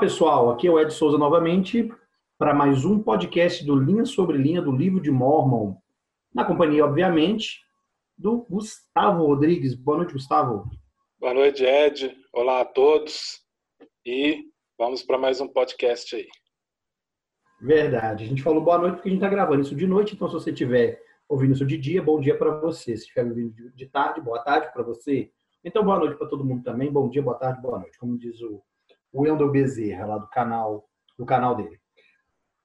pessoal. Aqui é o Ed Souza novamente para mais um podcast do Linha sobre Linha do Livro de Mormon. Na companhia, obviamente, do Gustavo Rodrigues. Boa noite, Gustavo. Boa noite, Ed. Olá a todos. E vamos para mais um podcast aí. Verdade. A gente falou boa noite porque a gente está gravando isso de noite, então se você estiver ouvindo isso de dia, bom dia para você. Se estiver ouvindo de tarde, boa tarde para você. Então, boa noite para todo mundo também. Bom dia, boa tarde, boa noite. Como diz o Wendel Bezerra, lá do canal, do canal dele.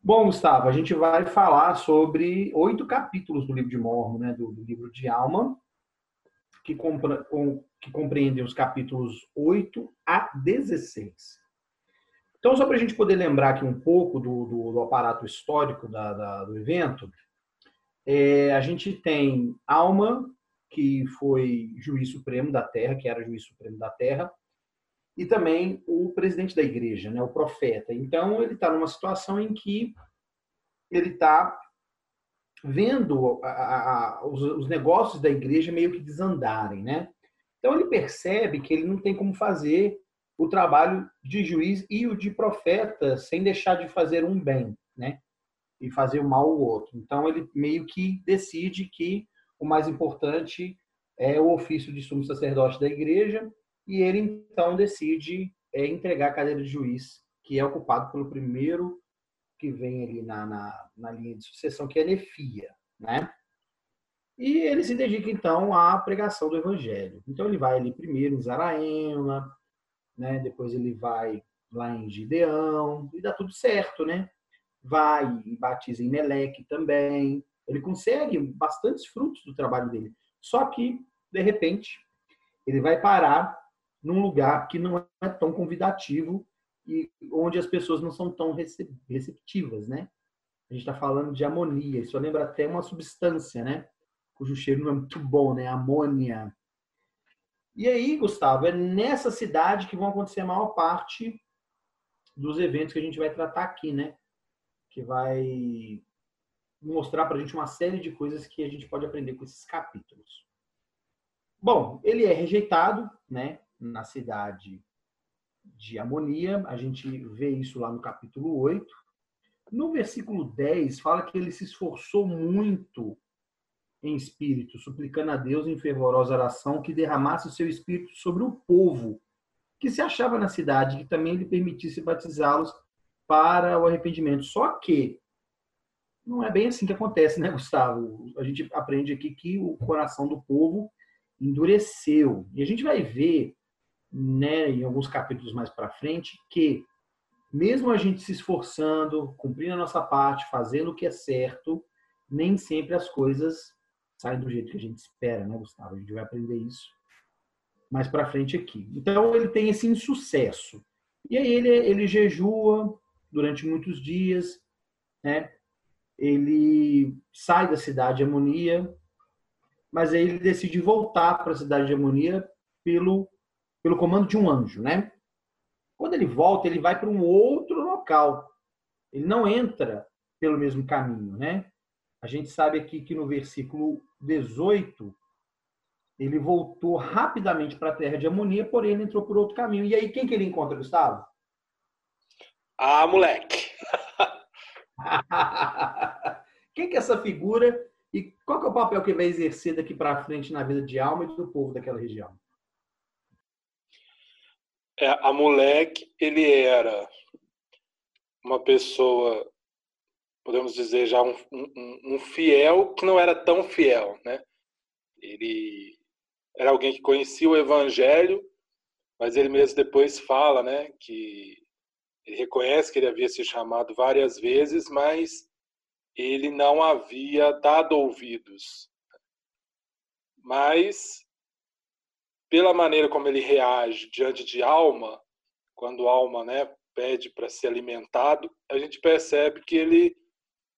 Bom, Gustavo, a gente vai falar sobre oito capítulos do livro de Mormon, né, do, do livro de Alma, que, compra, com, que compreendem os capítulos 8 a 16. Então, só para a gente poder lembrar aqui um pouco do, do, do aparato histórico da, da, do evento, é, a gente tem Alma, que foi juiz supremo da Terra, que era juiz supremo da Terra, e também o presidente da igreja, né, o profeta. Então, ele está numa situação em que ele está vendo a, a, os, os, negócios da igreja meio que desandarem, né? Então, ele percebe que ele não tem como fazer o trabalho de juiz e o de profeta sem deixar de fazer um bem, né? E fazer o mal ao outro. Então, ele meio que decide que o mais importante é o ofício de sumo sacerdote da igreja e ele então decide é, entregar a cadeira de juiz, que é ocupado pelo primeiro que vem ali na, na, na linha de sucessão, que é Nefia, né? E ele se dedica então à pregação do evangelho. Então ele vai ali primeiro em Zaraema, né? Depois ele vai lá em Gideão e dá tudo certo, né? Vai e batiza em Meleque também. Ele consegue bastantes frutos do trabalho dele. Só que de repente ele vai parar num lugar que não é tão convidativo e onde as pessoas não são tão receptivas, né? A gente está falando de amonia, isso lembra até uma substância, né? Cujo cheiro não é muito bom, né? Amônia. E aí, Gustavo, é nessa cidade que vão acontecer a maior parte dos eventos que a gente vai tratar aqui, né? Que vai mostrar para a gente uma série de coisas que a gente pode aprender com esses capítulos. Bom, ele é rejeitado, né? Na cidade de Amonia, a gente vê isso lá no capítulo 8. No versículo 10, fala que ele se esforçou muito em espírito, suplicando a Deus em fervorosa oração que derramasse o seu espírito sobre o povo que se achava na cidade, que também lhe permitisse batizá-los para o arrependimento. Só que não é bem assim que acontece, né, Gustavo? A gente aprende aqui que o coração do povo endureceu. E a gente vai ver né, em alguns capítulos mais para frente, que mesmo a gente se esforçando, cumprindo a nossa parte, fazendo o que é certo, nem sempre as coisas saem do jeito que a gente espera, né, Gustavo? A gente vai aprender isso mais para frente aqui. Então ele tem esse insucesso. E aí ele, ele jejua durante muitos dias, né? Ele sai da cidade de Amonia, mas aí ele decide voltar para a cidade de Amonia pelo pelo comando de um anjo, né? Quando ele volta, ele vai para um outro local. Ele não entra pelo mesmo caminho, né? A gente sabe aqui que no versículo 18 ele voltou rapidamente para a terra de Amonia, porém ele entrou por outro caminho. E aí quem que ele encontra, Gustavo? Ah, moleque. quem que é essa figura e qual que é o papel que vai exercer daqui para frente na vida de alma e do povo daquela região? É, a moleque, ele era uma pessoa, podemos dizer já um, um, um, fiel que não era tão fiel, né? Ele era alguém que conhecia o Evangelho, mas ele mesmo depois fala, né, que ele reconhece que ele havia se chamado várias vezes, mas ele não havia dado ouvidos. Mas pela maneira como ele reage diante de alma, quando alma né, pede para ser alimentado, a gente percebe que ele,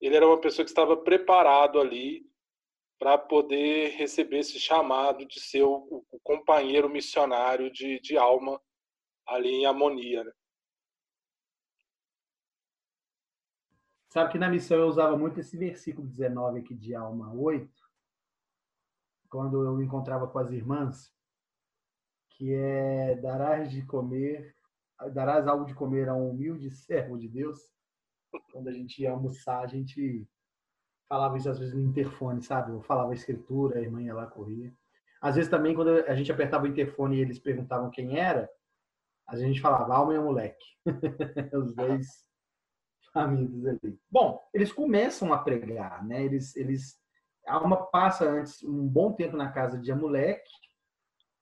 ele era uma pessoa que estava preparado ali para poder receber esse chamado de ser o, o companheiro missionário de, de alma ali em Amonia. Né? Sabe que na missão eu usava muito esse versículo 19 aqui de Alma 8, quando eu encontrava com as irmãs, que é darás de comer darás algo de comer a um humilde servo de Deus. Quando a gente ia almoçar, a gente falava isso às vezes no interfone, sabe? Eu falava a escritura, a irmã ia lá, corria. Às vezes também, quando a gente apertava o interfone e eles perguntavam quem era, a gente falava alma e moleque. Os dois amigos ali. Bom, eles começam a pregar, né? Eles, eles, a alma passa antes um bom tempo na casa de Amulek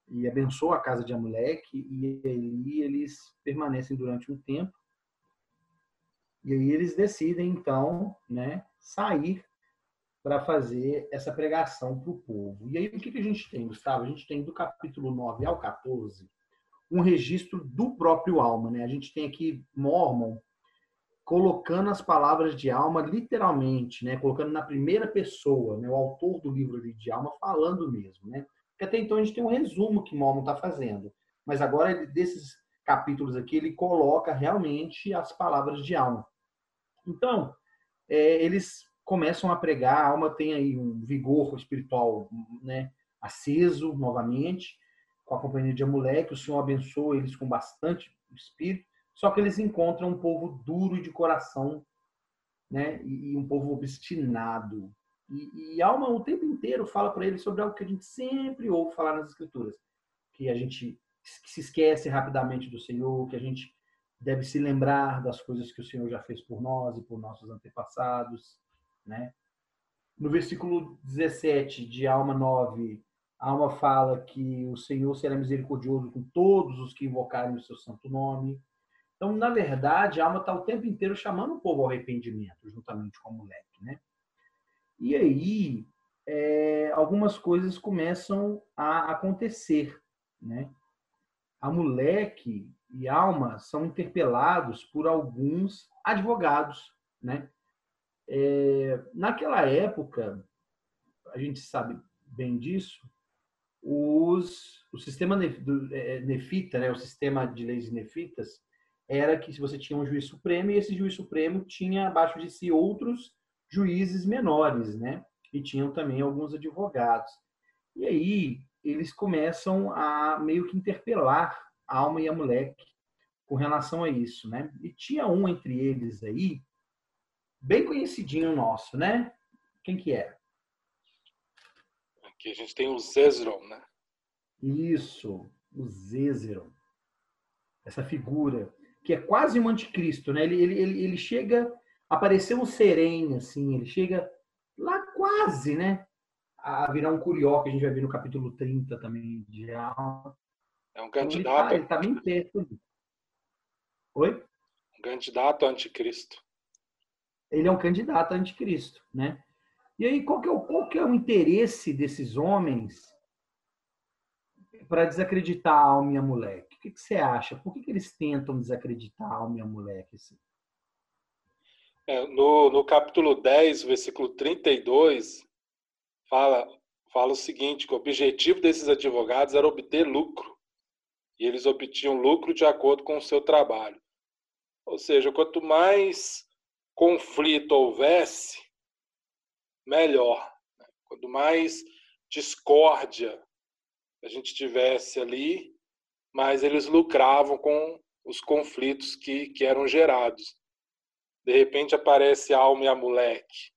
e abençoa a casa de Amulek e eles permanecem durante um tempo e aí eles decidem então, né, sair para fazer essa pregação para o povo. E aí o que, que a gente tem, Gustavo? A gente tem do capítulo 9 ao 14 um registro do próprio Alma, né? A gente tem aqui Mormon colocando as palavras de Alma literalmente, né? Colocando na primeira pessoa, né? O autor do livro de Alma falando mesmo, né? Porque até então a gente tem um resumo que Mormon está fazendo, mas agora desses capítulos aqui ele coloca realmente as palavras de Alma. Então é, eles começam a pregar, a alma tem aí um vigor espiritual, né? Aceso novamente com a companhia de Amulek, o Senhor abençoa eles com bastante espírito, só que eles encontram um povo duro de coração, né? E, um povo obstinado. E, e Alma o tempo inteiro fala para eles sobre algo que a gente sempre ouve falar nas Escrituras, que a gente se esquece rapidamente do Senhor, que a gente deve se lembrar das coisas que o Senhor já fez por nós e por nossos antepassados, né? No versículo 17 de Alma 9, a alma fala que o Senhor será misericordioso com todos os que invocarem o seu santo nome. Então, na verdade, a alma está o tempo inteiro chamando o povo ao arrependimento, juntamente com o moleque, né? E aí, é, algumas coisas começam a acontecer, né? A moleque e alma são interpelados por alguns advogados, né? É, naquela época, a gente sabe bem disso, os, o sistema é, nefita, né, o sistema de leis nefitas, era que se você tinha um juiz supremo e esse juiz supremo tinha abaixo de si outros juízes menores, né? E tinham também alguns advogados. E aí eles começam a meio que interpelar a alma e a moleque com relação a isso, né? E tinha um entre eles aí, bem conhecidinho nosso, né? Quem que era? Aqui a gente tem o Zezron, né? Isso, o Zezron. Essa figura, que é quase um anticristo, né? Ele, ele, ele, ele chega, apareceu um sereno, assim, ele chega lá quase, né? A virar um curió, que a gente vai ver no capítulo 30 também de Alma. É um candidato. Então, ele está tá bem perto. Oi? Um candidato anticristo. Ele é um candidato anticristo, né? E aí, qual que é o, qual que é o interesse desses homens para desacreditar a alma e a moleque? O que, que você acha? Por que, que eles tentam desacreditar a alma e a moleque? Assim? É, no, no capítulo 10, versículo 32, fala, fala o seguinte, que o objetivo desses advogados era obter lucro. E eles obtinham lucro de acordo com o seu trabalho. Ou seja, quanto mais conflito houvesse, melhor. Né? Quanto mais discórdia a gente tivesse ali, mais eles lucravam com os conflitos que, que eram gerados. De repente aparece Alma e a moleque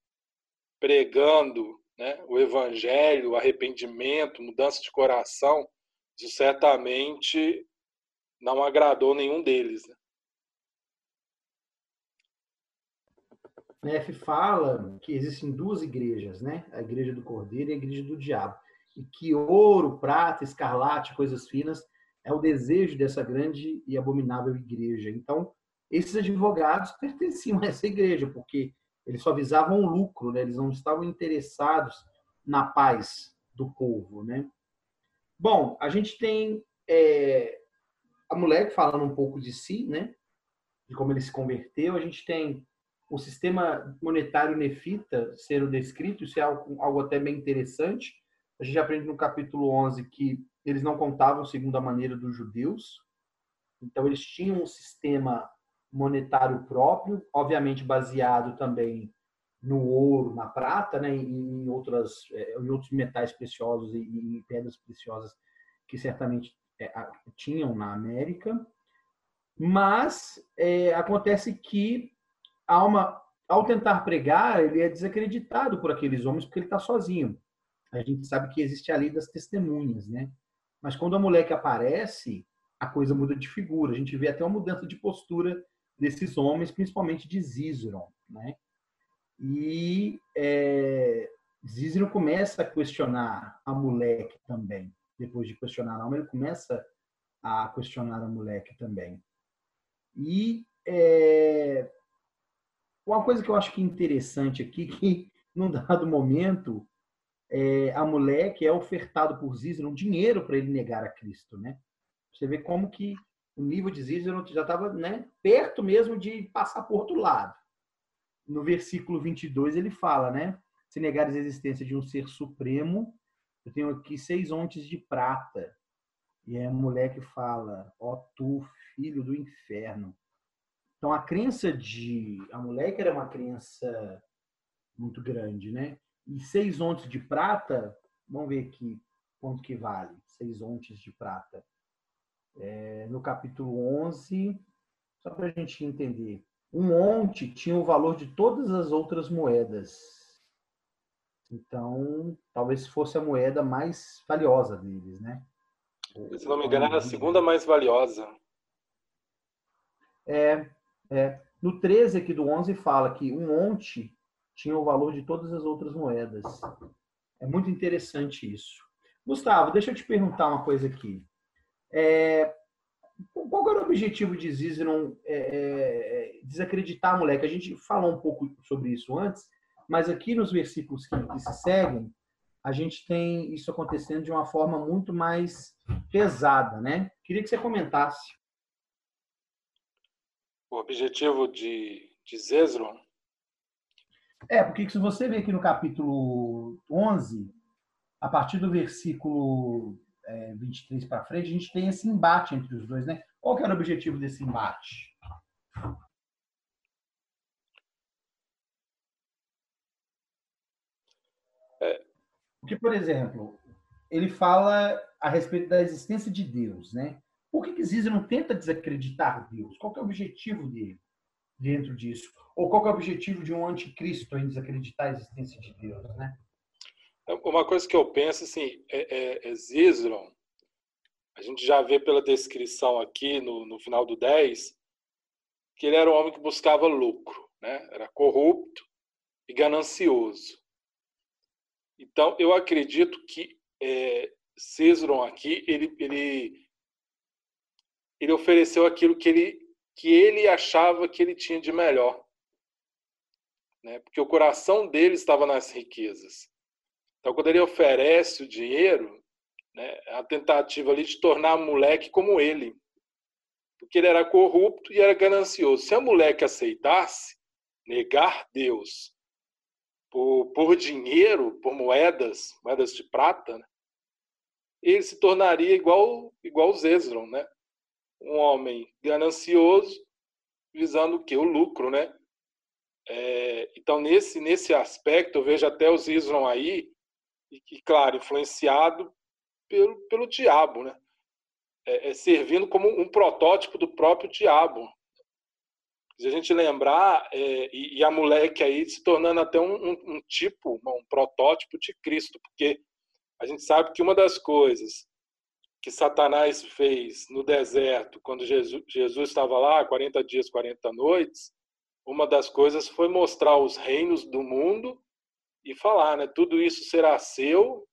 pregando né, o evangelho, arrependimento, mudança de coração. Isso certamente não agradou nenhum deles. Né? Neff fala que existem duas igrejas, né? A igreja do Cordeiro e a igreja do Diabo. E que ouro, prata, escarlate, coisas finas é o desejo dessa grande e abominável igreja. Então, esses advogados pertenciam a essa igreja, porque eles só visavam o lucro, né? eles não estavam interessados na paz do povo. Né? Bom, a gente tem é, a mulher falando um pouco de si, né? de como ele se converteu. A gente tem o sistema monetário nefita sendo descrito, isso é algo, algo até bem interessante. A gente aprende no capítulo 11 que eles não contavam segundo a maneira dos judeus, então eles tinham um sistema monetário próprio, obviamente baseado também no ouro, na prata, né, em outras, é, em outros metais preciosos e pedras preciosas que certamente é, tinham na América. Mas é, acontece que uma, ao tentar pregar, ele é desacreditado por aqueles homens porque ele está sozinho. A gente sabe que existe a lei das testemunhas, né? Mas quando a mulher que aparece, a coisa muda de figura. A gente vê até uma mudança de postura desses homens, principalmente de Zizron, né? E é, começa a questionar a moleque também. Depois de questionar a alma, ele começa a questionar a moleque também. E é, uma coisa que eu acho que é interessante aqui, que num dado momento, é, a mulher que é ofertado por Zízero um dinheiro para ele negar a Cristo, né? Você vê como que o nível de Zízero já estava né, perto mesmo de passar por outro lado. No versículo 22 ele fala, né? Se negares a existência de um ser supremo, eu tenho aqui seis ontes de prata. E é a mulher que fala, ó tu, filho do inferno. Então a crença de a mulher que era uma crença muito grande, né? E seis ontes de prata, vamos ver aqui quanto que vale, seis ontes de prata. É, no capítulo 11, só para a gente entender, um onte tinha o valor de todas as outras moedas. Então, talvez fosse a moeda mais valiosa deles, né? Se não me engano, era a segunda mais valiosa. É, é, no 13 aqui do 11 fala que um onte tinha o valor de todas as outras moedas. É muito interessante isso. Gustavo, deixa eu te perguntar uma coisa aqui. É, qual era o objetivo de Zizeron é, é, desacreditar a moleque? A gente falou um pouco sobre isso antes, mas aqui nos versículos que, que se seguem, a gente tem isso acontecendo de uma forma muito mais pesada, né? Queria que você comentasse o objetivo de, de Zezron? É, porque se você ver aqui no capítulo 11, a partir do versículo é, 23 para frente, a gente tem esse embate entre os dois, né? Qual que era o objetivo desse embate? É. Porque, por exemplo, ele fala a respeito da existência de Deus, né? Por que, que não tenta desacreditar Deus? Qual é o objetivo dele dentro disso? Ou qual é o objetivo de um anticristo em desacreditar a existência de Deus, né? É, uma coisa que eu penso, assim, é, é, é Zizron, a gente já vê pela descrição aqui no, no final do 10, que ele era um homem que buscava lucro, né? Era corrupto e ganancioso. Então, eu acredito que é, aqui, ele, ele ele ofereceu aquilo que ele, que ele achava que ele tinha de melhor. Né? Porque o coração dele estava nas riquezas. Então, quando ele oferece o dinheiro, né, é a tentativa ali de tornar o moleque como ele. Porque ele era corrupto e era ganancioso. Se a moleque aceitasse negar Deus por, por dinheiro, por moedas, moedas de prata, né, ele se tornaria igual igual Zezron, né? um homem ganancioso, visando o que? O lucro, né? É, então, nesse, nesse aspecto, eu vejo até os Isron aí, e, claro, influenciado pelo, pelo diabo, né? É, é, servindo como um protótipo do próprio diabo. Se a gente lembrar, é, e, e, a moleque aí se tornando até um, um, um tipo, um protótipo de Cristo, porque a gente sabe que uma das coisas que Satanás fez no deserto, quando Jesus, Jesus estava lá, 40 dias, 40 noites, uma das coisas foi mostrar os reinos do mundo e falar, né? Tudo isso será seu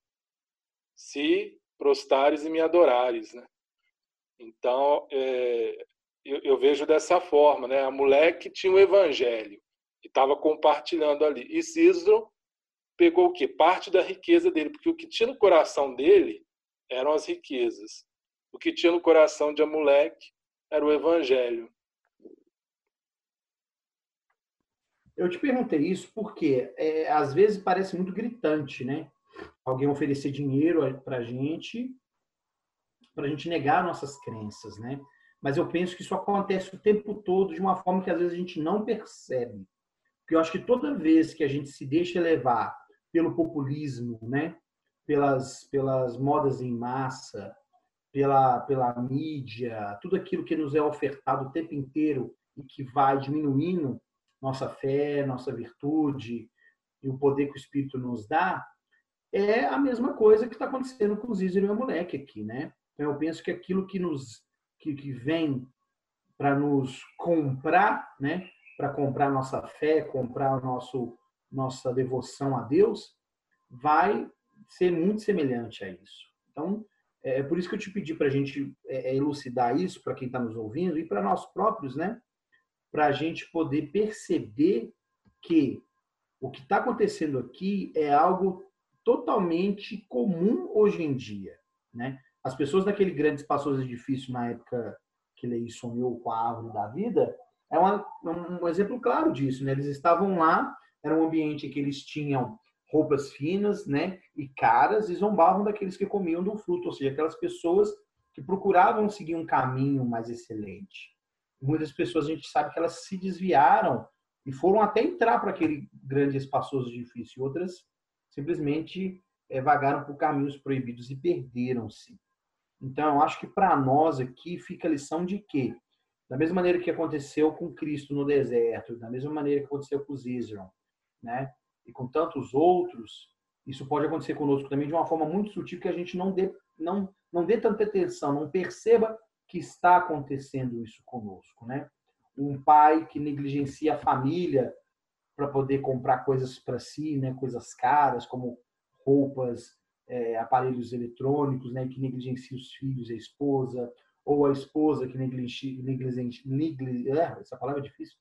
se prostares e me adorares, né? Então, é, eu, eu, vejo dessa forma, né? A mulher que tinha o evangelho e estava compartilhando ali. E Cícero pegou o quê? Parte da riqueza dele, porque o que tinha no coração dele eram as riquezas. O que tinha no coração de Amulek era o evangelho. Eu te perguntei isso porque é, às vezes parece muito gritante, né? Alguém oferecer dinheiro para gente, para a gente negar nossas crenças, né? Mas eu penso que isso acontece o tempo todo de uma forma que às vezes a gente não percebe. Porque eu acho que toda vez que a gente se deixa levar pelo populismo, né? pelas, pelas modas em massa, pela, pela mídia, tudo aquilo que nos é ofertado o tempo inteiro e que vai diminuindo nossa fé, nossa virtude e o poder que o Espírito nos dá, é a mesma coisa que está acontecendo com o Zízero e o moleque aqui, né? Então, eu penso que aquilo que nos que, que vem para nos comprar, né? Para comprar nossa fé, comprar nosso nossa devoção a Deus, vai ser muito semelhante a isso. Então, é, é por isso que eu te pedi para a gente é, é, elucidar isso para quem está nos ouvindo e para nós próprios, né? Para a gente poder perceber que o que está acontecendo aqui é algo totalmente comum hoje em dia, né? As pessoas daquele grande espaçoso edifício na época que ele sonhou com a árvore da vida é uma, um exemplo claro disso, né? Eles estavam lá, era um ambiente que eles tinham roupas finas, né, e caras, e zombavam daqueles que comiam do fruto, ou seja, aquelas pessoas que procuravam seguir um caminho mais excelente. Muitas pessoas a gente sabe que elas se desviaram e foram até entrar para aquele grande espaçoso edifício, outras simplesmente é, vagaram por caminhos proibidos e perderam-se. Então, eu acho que para nós aqui fica a lição de que, da mesma maneira que aconteceu com Cristo no deserto, da mesma maneira que aconteceu com Israel, né? e com tantos outros, isso pode acontecer conosco também de uma forma muito sutil que a gente não dê, não, não dê tanta atenção, não perceba que está acontecendo isso conosco, né? Um pai que negligencia a família para poder comprar coisas para si, né? Coisas caras como roupas, é, aparelhos eletrônicos, né? Que negligencia os filhos, a esposa, ou a esposa que negligencia, negligencia, negligencia é, essa palavra é difícil,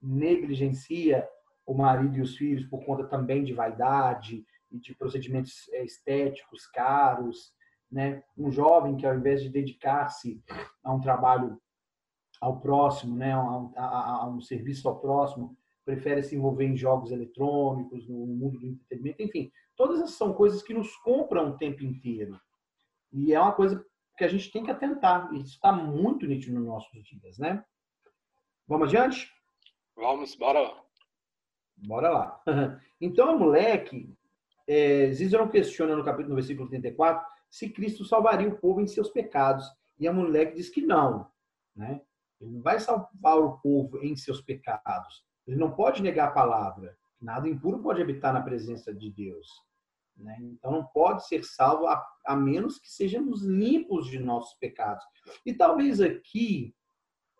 negligencia o marido e os filhos por conta também de vaidade e de procedimentos é, estéticos caros, né? Um jovem que ao invés de dedicar-se a um trabalho ao próximo, né, a um, a, a um serviço ao próximo, prefere se envolver em jogos eletrônicos, no mundo do entretenimento, enfim, todas essas são coisas que nos compram o tempo inteiro. E é uma coisa que a gente tem que atentar. Isso está muito nítido nos nossos dias, né? Vamos adiante? Vamos, bora. Bora lá. Então, a moleque, é, Cícero questiona no capítulo, no versículo 34, se Cristo salvaria o povo em seus pecados. E a moleque diz que não. Né? Ele não vai salvar o povo em seus pecados. Ele não pode negar a palavra. Nada impuro pode habitar na presença de Deus. Né? Então não pode ser salvo a, a, menos que sejamos limpos de nossos pecados. E talvez aqui,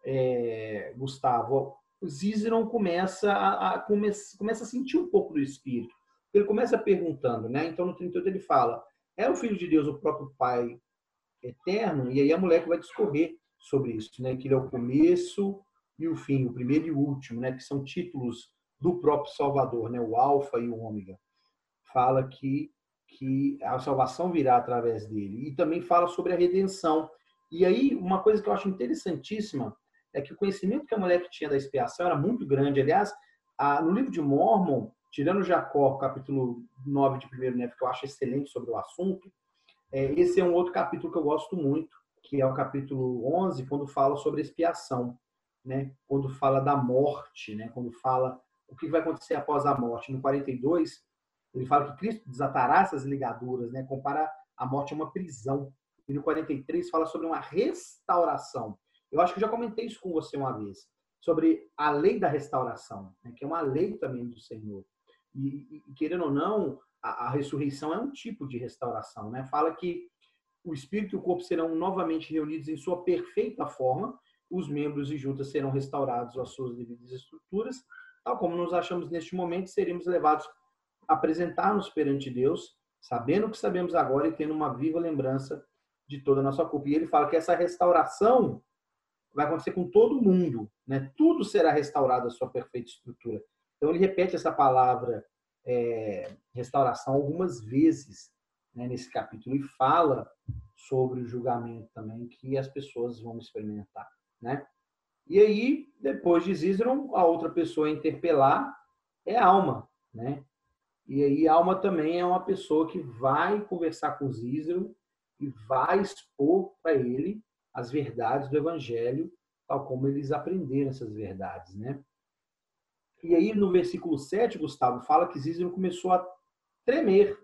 é, Gustavo, Zizeron começa a, a, começa a sentir um pouco do Espírito. Ele começa perguntando, né? Então, no 38 ele fala, é o Filho de Deus o próprio Pai eterno? E aí a mulher vai discorrer sobre isso, né? Que ele é o começo e o fim, o primeiro e o último, né? Que são títulos do próprio Salvador, né? O Alfa e o Ômega. Fala que que a salvação virá através dele. E também fala sobre a redenção. E aí, uma coisa que eu acho interessantíssima é que o conhecimento que a mulher tinha da expiação era muito grande. Aliás, no livro de Mormon, tirando Jacó, capítulo 9 de 1 Nefe, que eu acho excelente sobre o assunto, é, esse é um outro capítulo que eu gosto muito, que é o capítulo 11, quando fala sobre expiação, né? quando fala da morte, né? quando fala o que vai acontecer após a morte. No 42, ele fala que Cristo desatará essas ligaduras, né? compara a morte a uma prisão. E no 43 fala sobre uma restauração. Eu acho que eu já comentei isso com você uma vez, sobre a lei da restauração, né, que é uma lei também do Senhor. E, e querendo ou não, a, a, ressurreição é um tipo de restauração. Né? Fala que o espírito e o corpo serão novamente reunidos em sua perfeita forma, os membros e juntas serão restaurados às suas devidas estruturas, tal como nos achamos neste momento, seremos levados a apresentar-nos perante Deus, sabendo o que sabemos agora e tendo uma viva lembrança de toda a nossa culpa. E ele fala que essa restauração vai acontecer com todo mundo, né? Tudo será restaurado à sua perfeita estrutura. Então ele repete essa palavra é, restauração algumas vezes né, nesse capítulo e fala sobre o julgamento também que as pessoas vão experimentar, né? E aí, depois de Zizron, a outra pessoa a interpelar é alma, né? E aí, alma também é uma pessoa que vai conversar com Zizron e vai expor para ele as verdades do Evangelho, tal como eles aprenderam essas verdades, né? E aí, no versículo 7, Gustavo, fala que Zízero começou a tremer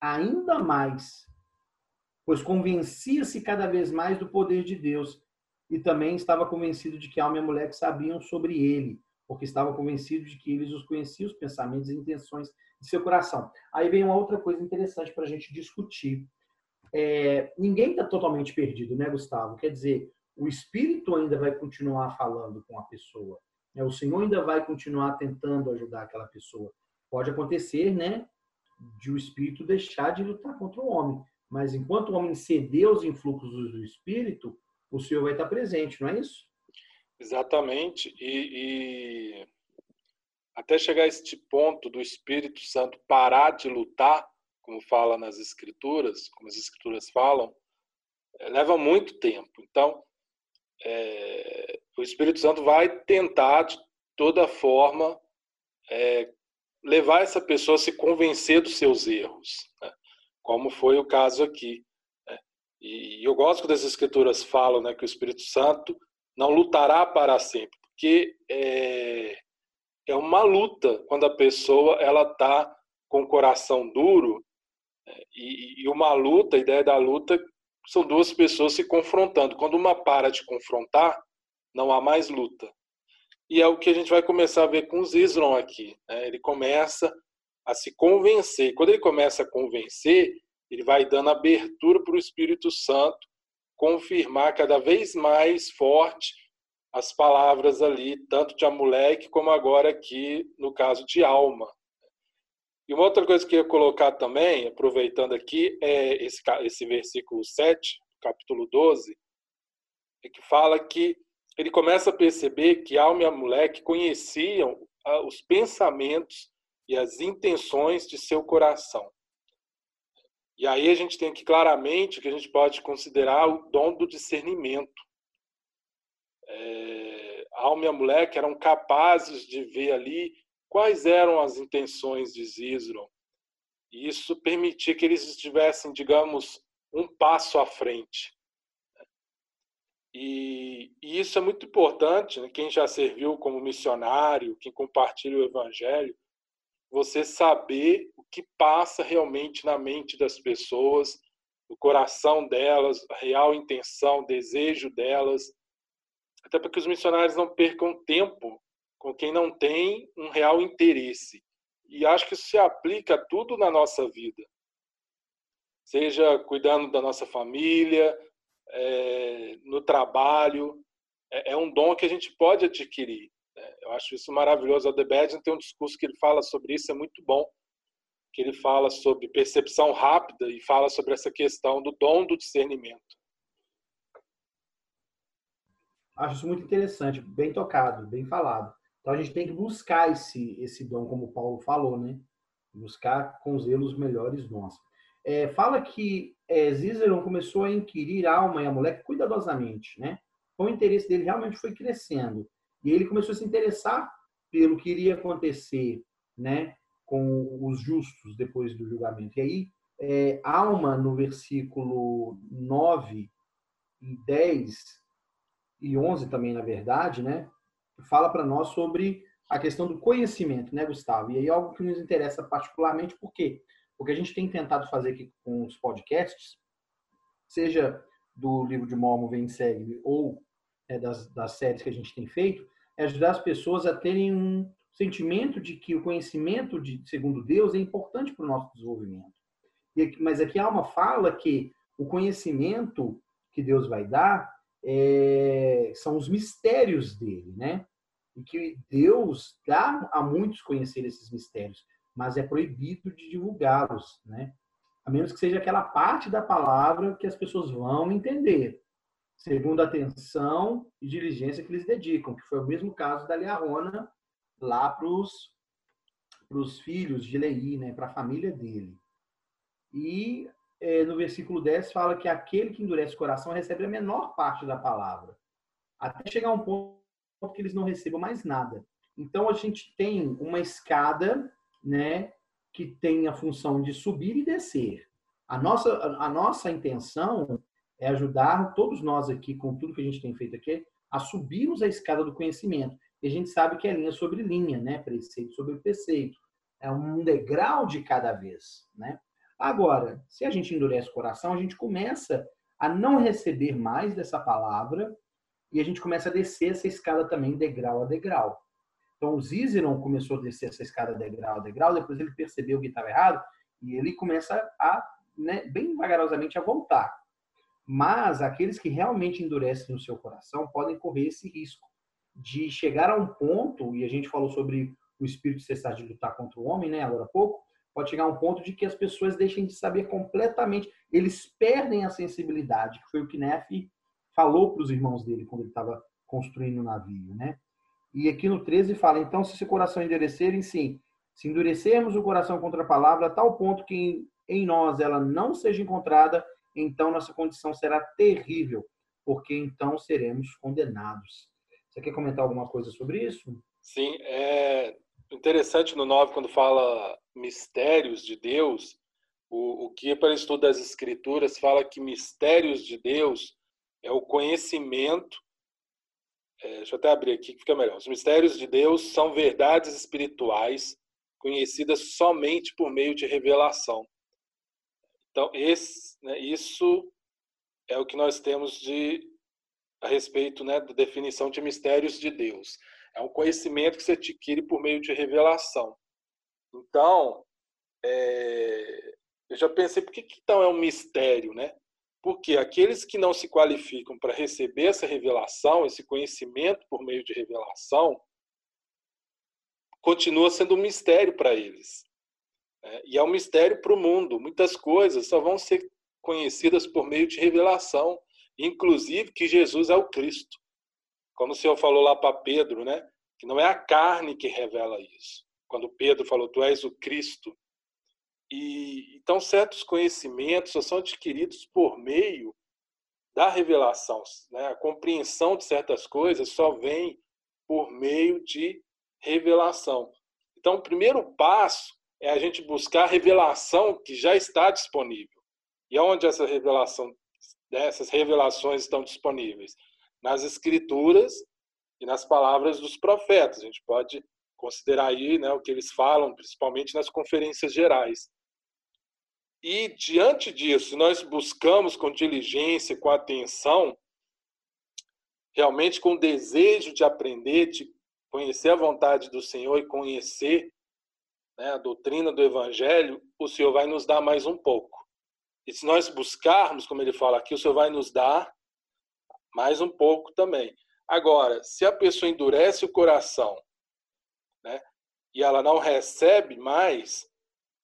ainda mais, pois convencia-se cada vez mais do poder de Deus e também estava convencido de que alma e mulher sabiam sobre ele, porque estava convencido de que eles os conheciam, os pensamentos e intenções de seu coração. Aí vem uma outra coisa interessante para a gente discutir. É, ninguém está totalmente perdido, né, Gustavo? Quer dizer, o Espírito ainda vai continuar falando com a pessoa. Né? O Senhor ainda vai continuar tentando ajudar aquela pessoa. Pode acontecer, né, de o Espírito deixar de lutar contra o homem. Mas enquanto o homem ceder aos influxos do Espírito, o Senhor vai estar presente, não é isso? Exatamente. E, e até chegar a este ponto do Espírito Santo parar de lutar, como fala nas Escrituras, como as Escrituras falam, é, leva muito tempo. Então, é, o Espírito Santo vai tentar de toda forma é, levar essa pessoa a se convencer dos seus erros, né? como foi o caso aqui. Né? E eu gosto que as Escrituras falam né, que o Espírito Santo não lutará para sempre, porque é, é uma luta quando a pessoa ela está com o coração duro né? e, e uma luta, a ideia da luta são duas pessoas se confrontando. Quando uma para de confrontar, não há mais luta. E é o que a gente vai começar a ver com os Isron aqui. Né? Ele começa a se convencer. Quando ele começa a convencer, ele vai dando abertura para o Espírito Santo confirmar cada vez mais forte as palavras ali, tanto de Amulek como agora aqui no caso de alma. E uma outra coisa que eu ia colocar também, aproveitando aqui, é esse, esse versículo 7, capítulo 12, é que fala que ele começa a perceber que Alma e Amulek conheciam ah, os pensamentos e as intenções de seu coração. E aí a gente tem que claramente que a gente pode considerar o dom do discernimento. É, Alma e Amulek eram capazes de ver ali quais eram as intenções de Zizron. E isso permitia que eles estivessem, digamos, um passo à frente. E, e isso é muito importante, né? quem já serviu como missionário, quem compartilha o evangelho, você saber o que passa realmente na mente das pessoas, no coração delas, a real intenção, desejo delas, até para que os missionários não percam tempo com quem não tem um real interesse. E acho que isso se aplica a tudo na nossa vida. Seja cuidando da nossa família, é, no trabalho. É, é, um dom que a gente pode adquirir. Né? Eu acho isso maravilhoso. O Debedin tem um discurso que ele fala sobre isso, é muito bom. Que ele fala sobre percepção rápida e fala sobre essa questão do dom do discernimento. Acho isso muito interessante, bem tocado, bem falado. Então a gente tem que buscar esse, esse dom, como o Paulo falou, né? Buscar com zelo os melhores dons. É, fala que é, começou a inquirir a alma e a mulher cuidadosamente, né? Então, o interesse dele realmente foi crescendo. E ele começou a se interessar pelo que iria acontecer, né? Com os justos depois do julgamento. E aí, é, alma, no versículo 9 e 10 e 11 também, na verdade, né? fala para nós sobre a questão do conhecimento, né, Gustavo? E aí algo que nos interessa particularmente, por quê? Porque a gente tem tentado fazer aqui com os podcasts, seja do livro de Mormon Vem Segue ou é, das, das séries que a gente tem feito, é ajudar as pessoas a terem um sentimento de que o conhecimento de segundo Deus é importante para o nosso desenvolvimento. E, mas aqui há uma fala que o conhecimento que Deus vai dar é, são os mistérios dele, né? E que Deus dá a muitos conhecer esses mistérios, mas é proibido de divulgá-los, né? A menos que seja aquela parte da palavra que as pessoas vão entender, segundo a atenção e diligência que eles dedicam, que foi o mesmo caso da Learona lá para os filhos de Lei, né? Para a família dele. E é, no versículo 10 fala que aquele que endurece o coração recebe a menor parte da palavra, até chegar a um ponto que eles não recebam mais nada. Então a gente tem uma escada, né, que tem a função de subir e descer. A nossa a nossa intenção é ajudar todos nós aqui com tudo que a gente tem feito aqui a subirmos a escada do conhecimento. E a gente sabe que é linha sobre linha, né, preceito sobre preceito. É um degrau de cada vez, né? Agora, se a gente endurece o coração, a gente começa a não receber mais dessa palavra e a gente começa a descer essa escada também degrau a degrau. Então, o Zizeron começou a descer essa escada degrau a degrau, depois ele percebeu que estava errado e ele começa a, né, bem vagarosamente, a voltar. Mas aqueles que realmente endurecem o seu coração podem correr esse risco de chegar a um ponto, e a gente falou sobre o espírito cessar de lutar contra o homem, né, agora há pouco, pode chegar a um ponto de que as pessoas deixem de saber completamente, eles perdem a sensibilidade, que foi o que Neff falou para os irmãos dele quando ele estava construindo o navio, né? E aqui no 13 fala, então, se seu coração endurecerem, sim, se endurecermos o coração contra a palavra, a tal ponto que em nós ela não seja encontrada, então nossa condição será terrível, porque então seremos condenados. Você quer comentar alguma coisa sobre isso? Sim, é interessante no 9, quando fala mistérios de Deus, o, o que para estudo das Escrituras fala que mistérios de Deus é o conhecimento. É, deixa eu até abrir aqui que fica melhor. Os mistérios de Deus são verdades espirituais conhecidas somente por meio de revelação. Então, esse, né, isso é o que nós temos de a respeito né, da definição de mistérios de Deus. É um conhecimento que você adquire por meio de revelação. Então, é, eu já pensei, por que, que então é um mistério, né? Porque aqueles que não se qualificam para receber essa revelação, esse conhecimento por meio de revelação, continua sendo um mistério para eles. Né? E é um mistério para o mundo. Muitas coisas só vão ser conhecidas por meio de revelação, inclusive que Jesus é o Cristo. Como o Senhor falou lá para Pedro, né? Que não é a carne que revela isso. Quando Pedro falou, tu és o Cristo. E então certos conhecimentos só são adquiridos por meio da revelação, né? A compreensão de certas coisas só vem por meio de revelação. Então, o primeiro passo é a gente buscar a revelação que já está disponível. E onde essa revelação, né, essas revelações estão disponíveis? Nas escrituras e nas palavras dos profetas. A gente pode considerar aí né, o que eles falam, principalmente nas conferências gerais. E diante disso, nós buscamos com diligência, com atenção, realmente com desejo de aprender, de conhecer a vontade do Senhor e conhecer né, a doutrina do Evangelho, o Senhor vai nos dar mais um pouco. E se nós buscarmos, como ele fala aqui, o Senhor vai nos dar mais um pouco também. Agora, se a pessoa endurece o coração né, e ela não recebe mais,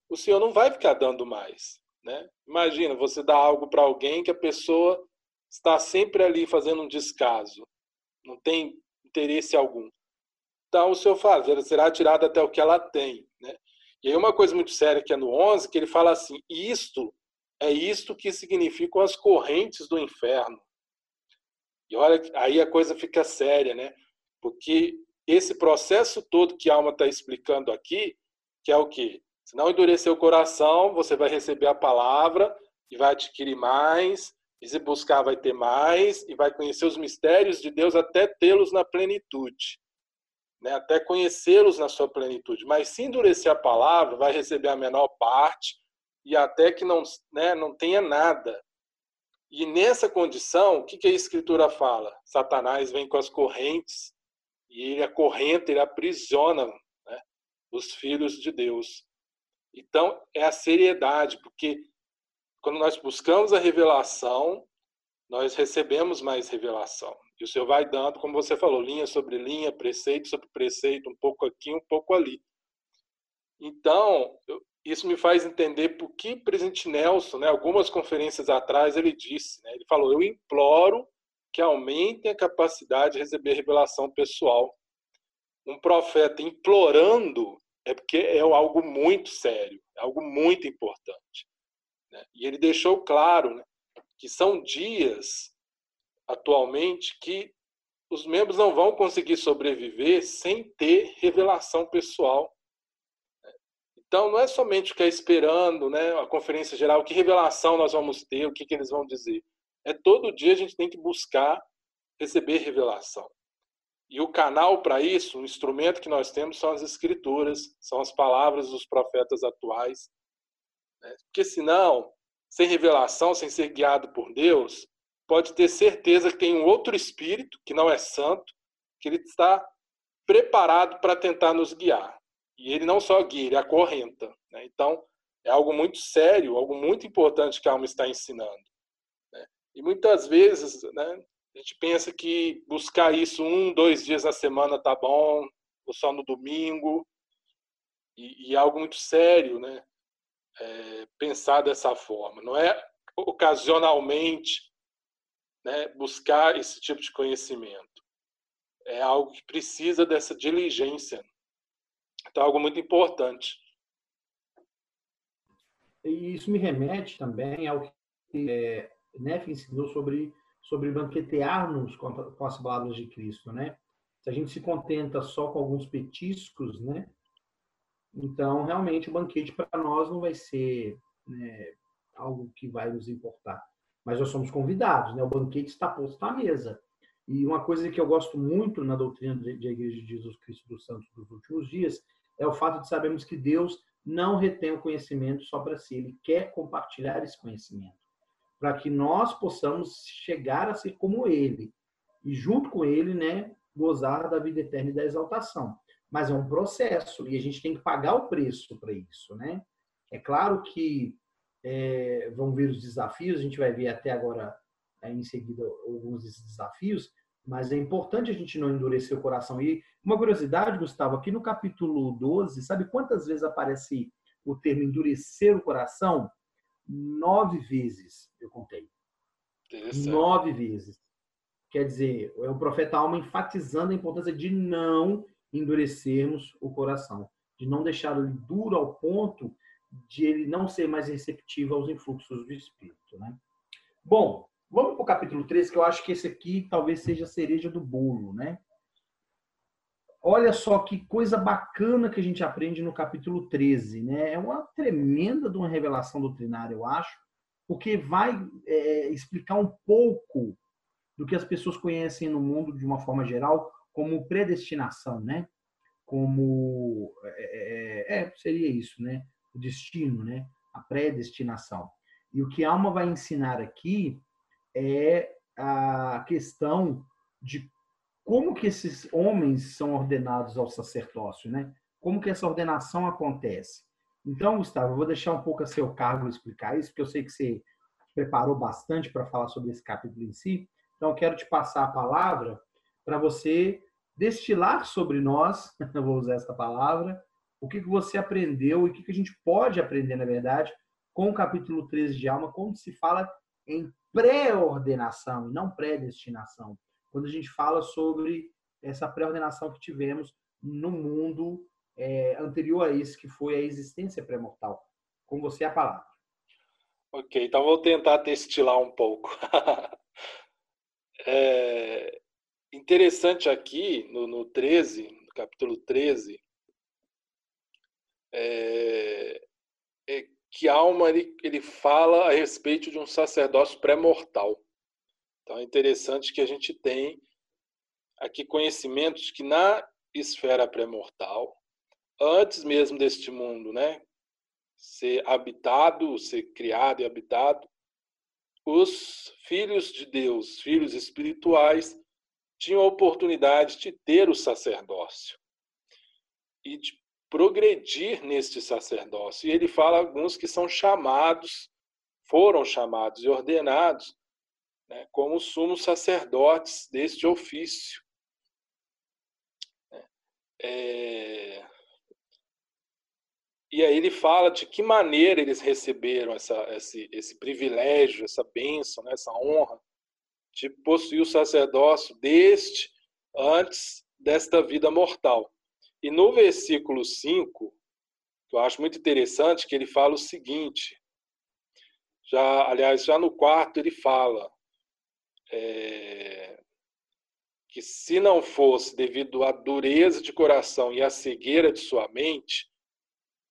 o Senhor não vai ficar dando mais. Né? Imagina, você dá algo para alguém que a pessoa está sempre ali fazendo um descaso, não tem interesse algum. Então, o Senhor fala, será tirado até o que ela tem. Né? E aí uma coisa muito séria que é no 11, que ele fala assim, isto é isto que significam as correntes do inferno. E olha, aí a coisa fica séria, né? Porque esse processo todo que a alma está explicando aqui, que é o quê? Se não endurecer o coração, você vai receber a palavra e vai adquirir mais, e se buscar vai ter mais, e vai conhecer os mistérios de Deus até tê-los na plenitude né, até conhecê-los na sua plenitude. Mas se endurecer a palavra, vai receber a menor parte e até que não, né, não tenha nada. E nessa condição, o que, a Escritura fala? Satanás vem com as correntes e ele acorrenta, ele aprisiona né, os filhos de Deus. Então, é a seriedade, porque quando nós buscamos a revelação, nós recebemos mais revelação. E o Senhor vai dando, como você falou, linha sobre linha, preceito sobre preceito, um pouco aqui, um pouco ali. Então, isso me faz entender por que o presidente Nelson, né, algumas conferências atrás, ele disse, né, ele falou, eu imploro que aumentem a capacidade de receber revelação pessoal. Um profeta implorando é porque é algo muito sério, é algo muito importante. Né? E ele deixou claro né, que são dias atualmente que os membros não vão conseguir sobreviver sem ter revelação pessoal. Então, não é somente ficar esperando né, a conferência geral, que revelação nós vamos ter, o que, que eles vão dizer. É todo dia a gente tem que buscar receber revelação. E o canal para isso, o instrumento que nós temos são as escrituras, são as palavras dos profetas atuais. Né? Porque senão, sem revelação, sem ser guiado por Deus, pode ter certeza que tem um outro espírito, que não é santo, que ele está preparado para tentar nos guiar. E ele não só guia, ele acorrenta. Né? Então, é algo muito sério, algo muito importante que a alma está ensinando. Né? E muitas vezes né, a gente pensa que buscar isso um, dois dias na semana tá bom, ou só no domingo, e, e é algo muito sério, né? É, pensar dessa forma. Não é ocasionalmente né, buscar esse tipo de conhecimento. É algo que precisa dessa diligência. Então, é algo muito importante. E isso me remete também ao que é, Neff ensinou sobre sobre banquetear-nos com, com as palavras de Cristo, né? Se a gente se contenta só com alguns petiscos, né? Então, realmente, o banquete para nós não vai ser né, algo que vai nos importar. Mas nós somos convidados, né? O banquete está posto à mesa. E uma coisa que eu gosto muito na doutrina da Igreja de Jesus Cristo dos Santos dos últimos dias é o fato de sabermos que Deus não retém o conhecimento só para si, ele quer compartilhar esse conhecimento para que nós possamos chegar a ser como ele e junto com ele, né, gozar da vida eterna e da exaltação. Mas é um processo e a gente tem que pagar o preço para isso, né? É claro que é, vão vir os desafios, a gente vai ver até agora é, em seguida alguns desses desafios, mas é importante a gente não endurecer o coração. E uma curiosidade, Gustavo, aqui no capítulo 12, sabe quantas vezes aparece o termo endurecer o coração? Nove vezes, eu contei. Nove vezes. Quer dizer, é o profeta Alma enfatizando a importância de não endurecermos o coração, de não deixá-lo duro ao ponto de ele não ser mais receptivo aos influxos do Espírito. Né? Bom, vamos para o capítulo 13, que eu acho que esse aqui talvez seja a cereja do bolo. Né? Olha só que coisa bacana que a gente aprende no capítulo 13, né? É uma tremenda de uma revelação doutrinária, eu acho, porque vai é, explicar um pouco do que as pessoas conhecem no mundo de uma forma geral como predestinação, né? Como é, é, é seria isso, né? O destino, né? A predestinação. E o que a alma vai ensinar aqui é a questão de como que esses homens são ordenados ao sacerdócio, né? Como que essa ordenação acontece? Então, Gustavo, eu vou deixar um pouco a seu cargo explicar isso, porque eu sei que você preparou bastante para falar sobre esse capítulo em si. Então, eu quero te passar a palavra para você destilar sobre nós, vou usar essa palavra, o que, que você aprendeu e o que, que a gente pode aprender, na verdade, com o capítulo 13 de Alma, como se fala em pré-ordenação e não predestinação quando a gente fala sobre essa pré-ordenação que tivemos no mundo é, anterior a esse, que foi a existência pré-mortal. Com você a palavra. Ok, então vou tentar destilar um pouco. é interessante aqui no, no 13, no capítulo 13, é, é que Alma ele, ele fala a respeito de um sacerdócio pré-mortal. Então é interessante que a gente tem aqui conhecimentos que na esfera pré-mortal, antes mesmo deste mundo, né, ser habitado, ser criado e habitado, os filhos de Deus, filhos espirituais, tinham a oportunidade de ter o sacerdócio e de progredir neste sacerdócio. E ele fala alguns que são chamados, foram chamados e ordenados né, como sumos sacerdotes deste ofício. É... E aí ele fala de que maneira eles receberam essa, esse, esse privilégio, essa bênção, né, essa honra de possuir o sacerdócio deste antes desta vida mortal. E no versículo 5, que eu acho muito interessante, que ele fala o seguinte, já, aliás, já no quarto ele fala, é, que se não fosse devido à dureza de coração e à cegueira de sua mente,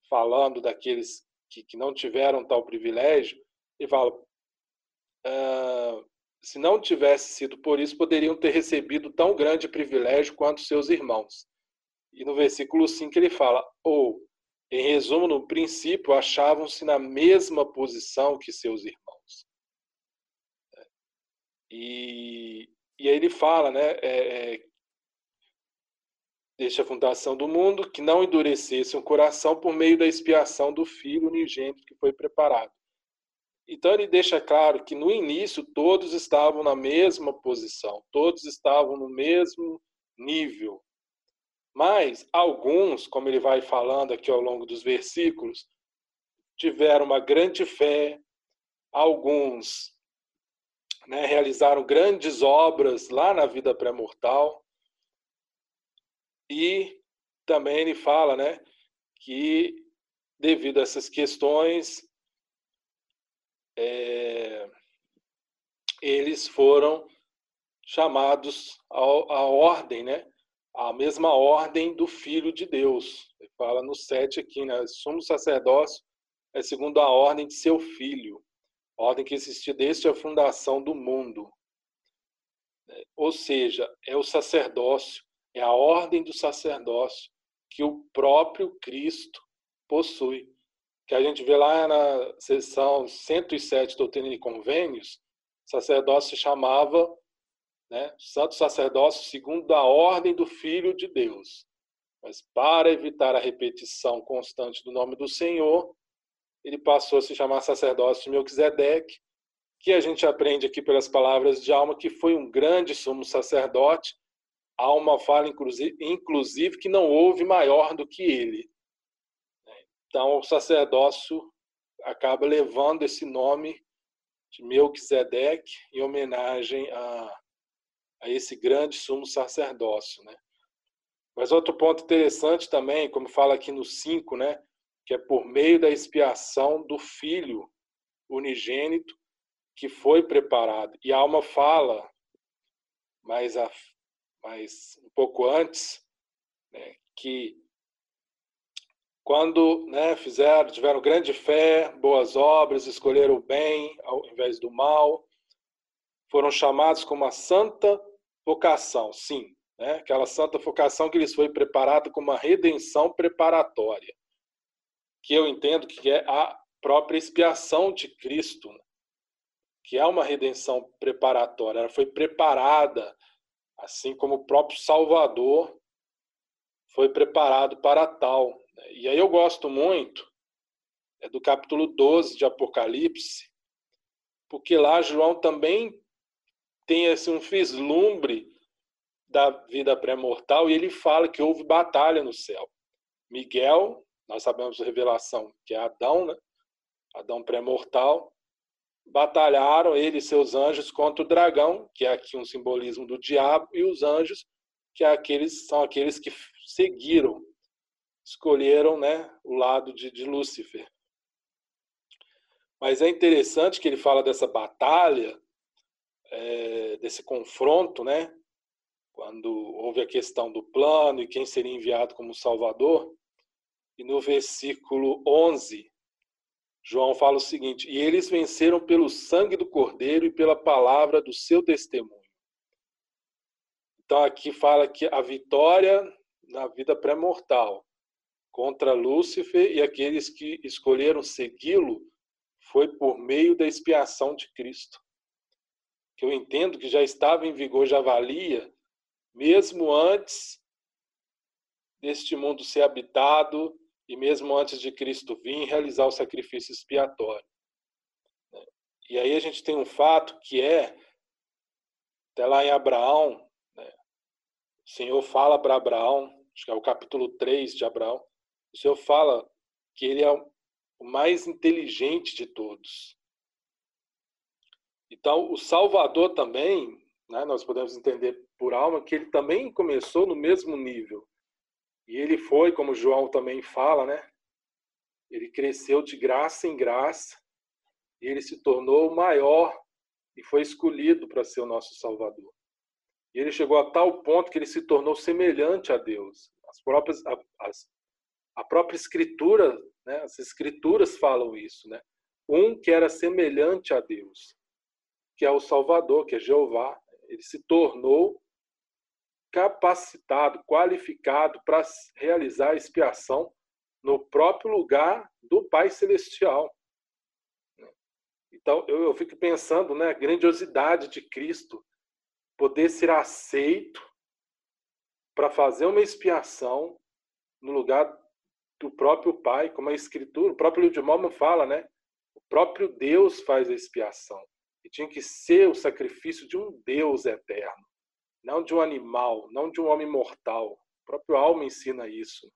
falando daqueles que, que não tiveram tal privilégio, ele fala, ah, se não tivesse sido por isso, poderiam ter recebido tão grande privilégio quanto seus irmãos. E no versículo 5 ele fala, ou Em resumo, no princípio, achavam-se na mesma posição que seus irmãos. E, e aí ele fala, né, é, é, desde a fundação do mundo, que não endurecesse o coração por meio da expiação do Filho unigênito que foi preparado. Então ele deixa claro que no início todos estavam na mesma posição, todos estavam no mesmo nível. Mas alguns, como ele vai falando aqui ao longo dos versículos, tiveram uma grande fé, alguns né, realizaram grandes obras lá na vida pré-mortal. E também ele fala né, que, devido a essas questões, é, eles foram chamados à ordem, né? a mesma ordem do Filho de Deus. Ele fala no 7 aqui, né? Sumo sacerdócio é segundo a ordem de seu Filho, ordem que existia desde a fundação do mundo. Ou seja, é o sacerdócio, é a ordem do sacerdócio que o próprio Cristo possui. Que a gente vê lá na seção 107 Doutrina e Convênios, sacerdócio se chamava né? santo sacerdócio segundo a ordem do Filho de Deus. Mas para evitar a repetição constante do nome do Senhor, ele passou a se chamar sacerdócio de Melquisedeque, que a gente aprende aqui pelas palavras de Alma que foi um grande sumo sacerdote. Alma fala, inclusive, que não houve maior do que ele. Então, o sacerdócio acaba levando esse nome de Melquisedeque em homenagem a a esse grande sumo sacerdócio, né? Mas outro ponto interessante também, como fala aqui no 5, né, que é por meio da expiação do filho unigênito que foi preparado. E a alma fala, mas, a, mas um pouco antes, né, que quando né, fizeram, tiveram grande fé, boas obras, escolheram o bem ao invés do mal, foram chamados como a santa vocação, sim, né? aquela santa vocação que lhes foi preparada como uma redenção preparatória, que eu entendo que é a própria expiação de Cristo, né? que é uma redenção preparatória, ela foi preparada, assim como o próprio Salvador foi preparado para tal. Né? E aí eu gosto muito é do capítulo 12 de Apocalipse, porque lá João também tem assim, um vislumbre da vida pré-mortal e ele fala que houve batalha no céu. Miguel, nós sabemos a revelação que é Adão, né? Adão pré-mortal, batalharam ele e seus anjos contra o dragão, que é aqui um simbolismo do diabo, e os anjos, que é aqueles, são aqueles que seguiram, escolheram né, o lado de, de Lúcifer. Mas é interessante que ele fala dessa batalha, é, desse confronto, né? Quando houve a questão do plano e quem seria enviado como Salvador. E no versículo 11, João fala o seguinte: E eles venceram pelo sangue do Cordeiro e pela palavra do seu testemunho. Então aqui fala que a vitória na vida pré-mortal contra Lúcifer e aqueles que escolheram segui-lo foi por meio da expiação de Cristo que eu entendo que já estava em vigor, já valia, mesmo antes deste mundo ser habitado e mesmo antes de Cristo vir realizar o sacrifício expiatório. E aí a gente tem um fato que é, até lá em Abraão, né, o Senhor fala para Abraão, acho que é o capítulo 3 de Abraão, o Senhor fala que ele é o mais inteligente de todos. Então, o Salvador também, né, nós podemos entender por alma que ele também começou no mesmo nível. E ele foi, como João também fala, né? Ele cresceu de graça em graça e ele se tornou maior e foi escolhido para ser o nosso Salvador. E ele chegou a tal ponto que ele se tornou semelhante a Deus. As próprias, as, a própria Escritura, né, as Escrituras falam isso, né? Um que era semelhante a Deus que é o Salvador, que é Jeová, ele se tornou capacitado, qualificado para realizar a expiação no próprio lugar do Pai Celestial. Então, eu, eu fico pensando, né, a grandiosidade de Cristo poder ser aceito para fazer uma expiação no lugar do próprio Pai, como a Escritura, o próprio livro de Mormon fala, né? O próprio Deus faz a expiação. E tinha que ser o sacrifício de um Deus eterno, não de um animal, não de um homem mortal. O próprio alma ensina isso.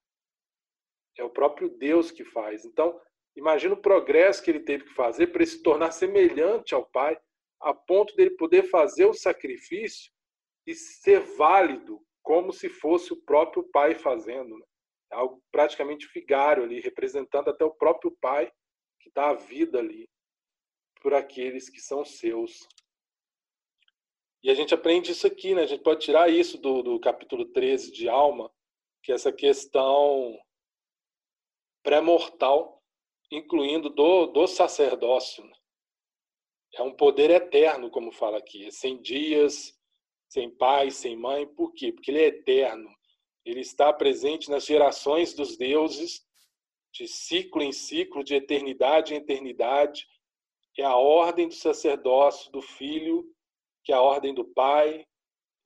É o próprio Deus que faz. Então, imagina o progresso que ele teve que fazer para se tornar semelhante ao Pai, a ponto dele poder fazer o sacrifício e ser válido como se fosse o próprio Pai fazendo. Né? É algo praticamente vigário ali, representando até o próprio Pai que dá a vida ali por aqueles que são seus. E a gente aprende isso aqui, né? A gente pode tirar isso do, do capítulo 13 de Alma, que é essa questão pré-mortal, incluindo do, do sacerdócio. Né? É um poder eterno, como fala aqui, é sem dias, sem pai, sem mãe. Por quê? Porque ele é eterno. Ele está presente nas gerações dos deuses, de ciclo em ciclo, de eternidade em eternidade. É a ordem do sacerdócio do filho, que é a ordem do pai,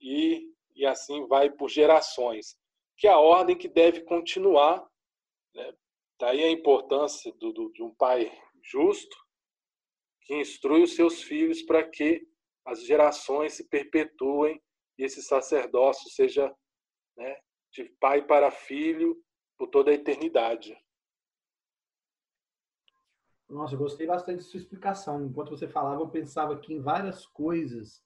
e, e assim vai por gerações. Que é a ordem que deve continuar. Né? Daí a importância do, do, de um pai justo, que instrui os seus filhos para que as gerações se perpetuem e esse sacerdócio seja né, de pai para filho por toda a eternidade. Nossa, eu gostei bastante de sua explicação. Enquanto você falava, eu pensava aqui em várias coisas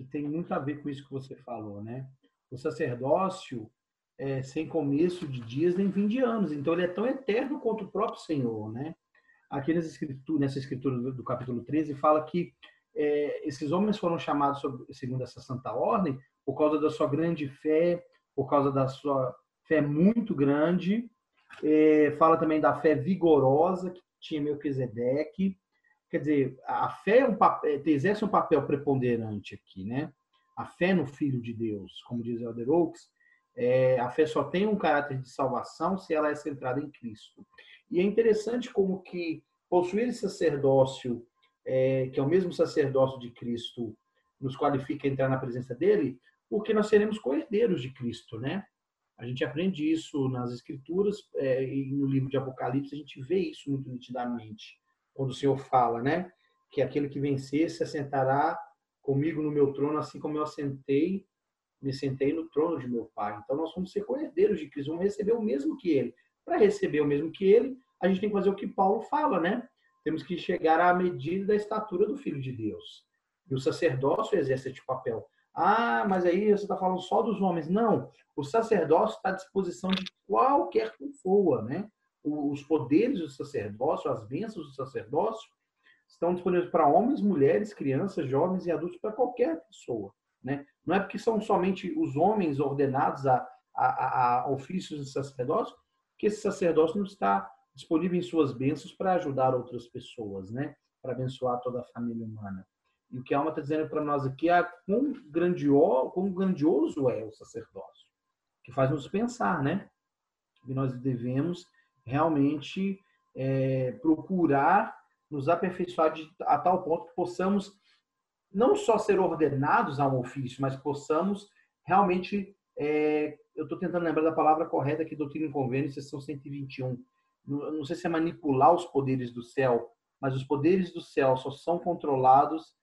que tem muito a ver com isso que você falou, né? O sacerdócio é sem começo de dias nem fim de anos, então ele é tão eterno quanto o próprio Senhor, né? Aqui nessa escritura, nessa escritura do, capítulo 13 fala que é, esses homens foram chamados segundo essa santa ordem por causa da sua grande fé, por causa da sua fé muito grande. É, fala também da fé vigorosa que tinha Melquisedeque. Quer dizer, a fé é um papel, exerce um papel preponderante aqui, né? A fé no Filho de Deus, como diz Elder Oaks, é, a fé só tem um caráter de salvação se ela é centrada em Cristo. E é interessante como que possuir esse sacerdócio é, que é o mesmo sacerdócio de Cristo, nos qualifica a entrar na presença dele, porque nós seremos co-herdeiros de Cristo, né? A gente aprende isso nas Escrituras é, e no livro de Apocalipse a gente vê isso muito nitidamente, quando o Senhor fala, né? Que aquele que vencer se assentará comigo no meu trono, assim como eu assentei, me sentei no trono de meu Pai. Então nós vamos ser co-herdeiros de Cristo, vamos receber o mesmo que Ele. Para receber o mesmo que Ele, a gente tem que fazer o que Paulo fala, né? temos que chegar à medida da estatura do Filho de Deus. E o sacerdócio exerce esse papel. Ah, mas aí você está falando só dos homens. Não, o sacerdócio está à disposição de qualquer pessoa, né? Os poderes do sacerdócio, as bênçãos do sacerdócio, estão disponíveis para homens, mulheres, crianças, jovens e adultos, para qualquer pessoa. Né? Não é porque são somente os homens ordenados a, a, a ofícios de sacerdócio que esse sacerdócio não está disponível em suas bênçãos para ajudar outras pessoas, né? Para abençoar toda a família humana. E o que a alma está dizendo para nós aqui é quão grandioso, quão grandioso é o sacerdócio, que faz nos pensar, né? Que nós devemos realmente é, procurar nos aperfeiçoar de, a tal ponto que possamos não só ser ordenados a um ofício, mas possamos realmente. É, eu estou tentando lembrar da palavra correta aqui, Doutrina e Convênio, sessão 121 não sei se é manipular os poderes do céu, mas os poderes do céu só são controlados,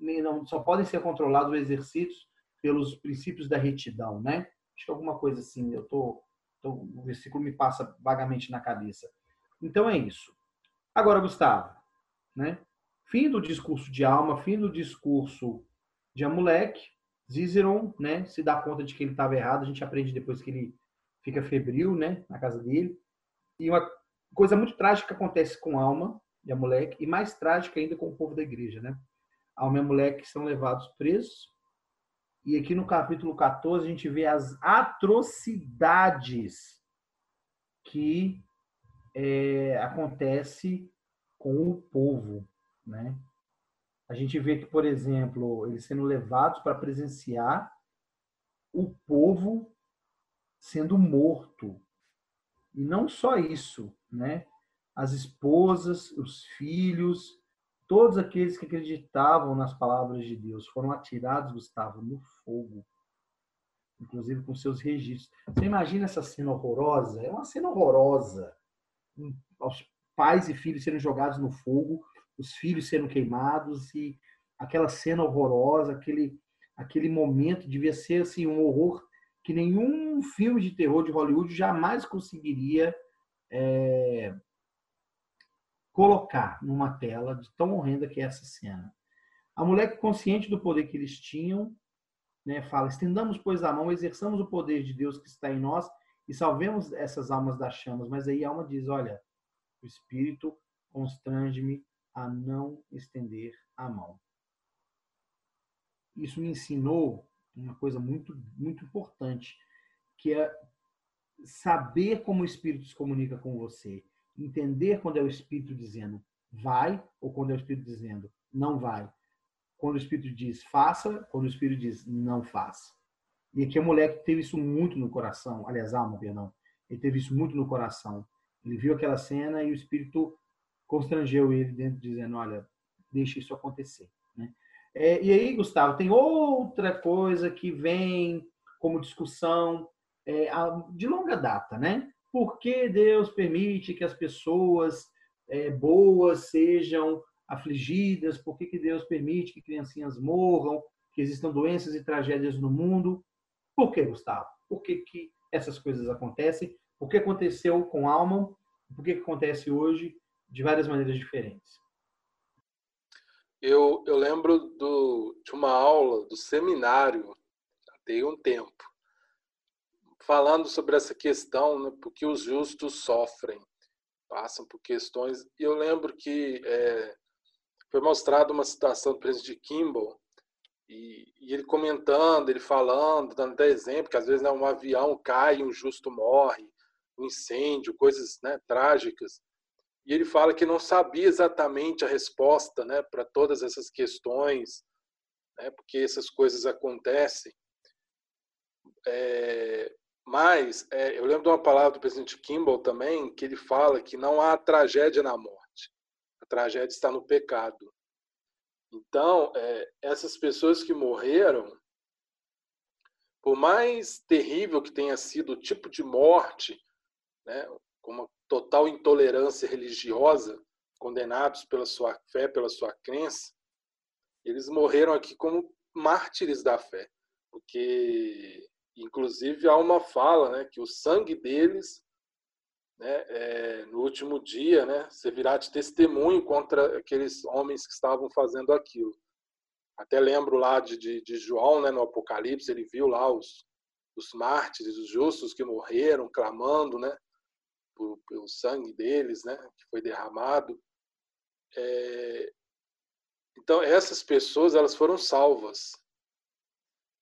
não, só podem ser controlados ou exercidos pelos princípios da retidão, né? Acho que é alguma coisa assim, eu tô, tô, o versículo me passa vagamente na cabeça. Então é isso. Agora, Gustavo, né? Fim do discurso de alma, fim do discurso de Amulek, Ciceron, né, se dá conta de que ele estava errado, a gente aprende depois que ele fica febril, né, na casa dele. E uma coisa muito trágica acontece com Alma e a moleque, e mais trágica ainda com o povo da igreja, né? Alma e a moleque são levados presos. E aqui no capítulo 14 a gente vê as atrocidades que é, acontece com o povo, né? A gente vê que, por exemplo, eles sendo levados para presenciar o povo sendo morto E não só isso, né? As esposas, os filhos, todos aqueles que acreditavam nas palavras de Deus foram atirados, Gustavo, no fogo. Inclusive com seus registros. Você imagina essa cena horrorosa? É uma cena horrorosa. Os pais e filhos sendo jogados no fogo, os filhos sendo queimados e aquela cena horrorosa, aquele aquele momento devia ser assim um horror que nenhum filme de terror de Hollywood jamais conseguiria é, colocar numa tela de tão horrenda que é essa cena. A mulher consciente do poder que eles tinham, né, fala: estendamos pois a mão, exerçamos o poder de Deus que está em nós e salvemos essas almas das chamas. Mas aí a alma diz: olha, o Espírito constrange-me a não estender a mão isso me ensinou uma coisa muito, muito importante, que é saber como o Espírito se comunica com você. Entender quando é o Espírito dizendo vai ou quando é o Espírito dizendo não vai. Quando o Espírito diz faça, quando o Espírito diz não faça. E aqui a mulher teve isso muito no coração, aliás, alma, perdão, ele teve isso muito no coração. Ele viu aquela cena e o Espírito constrangeu ele dentro, dizendo: Olha, deixa isso acontecer. Né? É, e aí, Gustavo, tem outra coisa que vem como discussão é, de longa data, né? Por que Deus permite que as pessoas é, boas sejam afligidas? Por que, que Deus permite que criancinhas morram? Que existam doenças e tragédias no mundo? Por que, Gustavo? Por que, que essas coisas acontecem? Por que aconteceu com Alma? Que, que acontece hoje de várias maneiras diferentes? Eu, eu lembro do, de uma aula do seminário, tem um tempo, falando sobre essa questão, né, porque os justos sofrem, passam por questões. E eu lembro que é, foi mostrada uma citação do presidente Kimball, e, e, ele comentando, ele falando, dando até exemplo, que às vezes né, um avião cai, um justo morre, um incêndio, coisas né, trágicas e ele fala que não sabia exatamente a resposta né, para todas essas questões, né, porque essas coisas acontecem. É, mas é, eu lembro de uma palavra do presidente Kimball também, que ele fala que não há tragédia na morte, a tragédia está no pecado. Então, é, essas pessoas que morreram, por mais terrível que tenha sido o tipo de morte, né, como total intolerância religiosa, condenados pela sua fé, pela sua crença, eles morreram aqui como mártires da fé, porque inclusive há uma fala, né, que o sangue deles, né, é, no último dia, né, servirá de testemunho contra aqueles homens que estavam fazendo aquilo. Até lembro lá de, de, de João, né, no Apocalipse, ele viu lá os, os mártires, os justos que morreram, clamando, né, pelo sangue deles, né, que foi derramado. É, então essas pessoas elas foram salvas.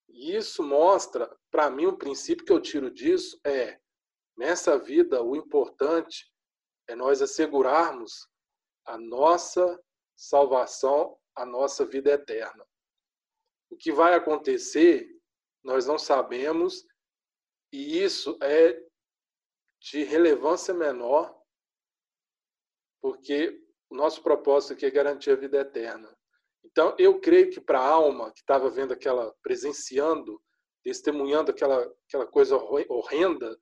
E isso mostra, para mim, o princípio que eu tiro disso é nessa vida o importante é nós assegurarmos a nossa salvação, a nossa vida eterna. O que vai acontecer, nós não sabemos, e isso é de relevância menor, porque o nosso propósito aqui é garantir a vida eterna. Então, eu creio que para a alma que estava vendo aquela, presenciando, testemunhando aquela, aquela coisa horrenda,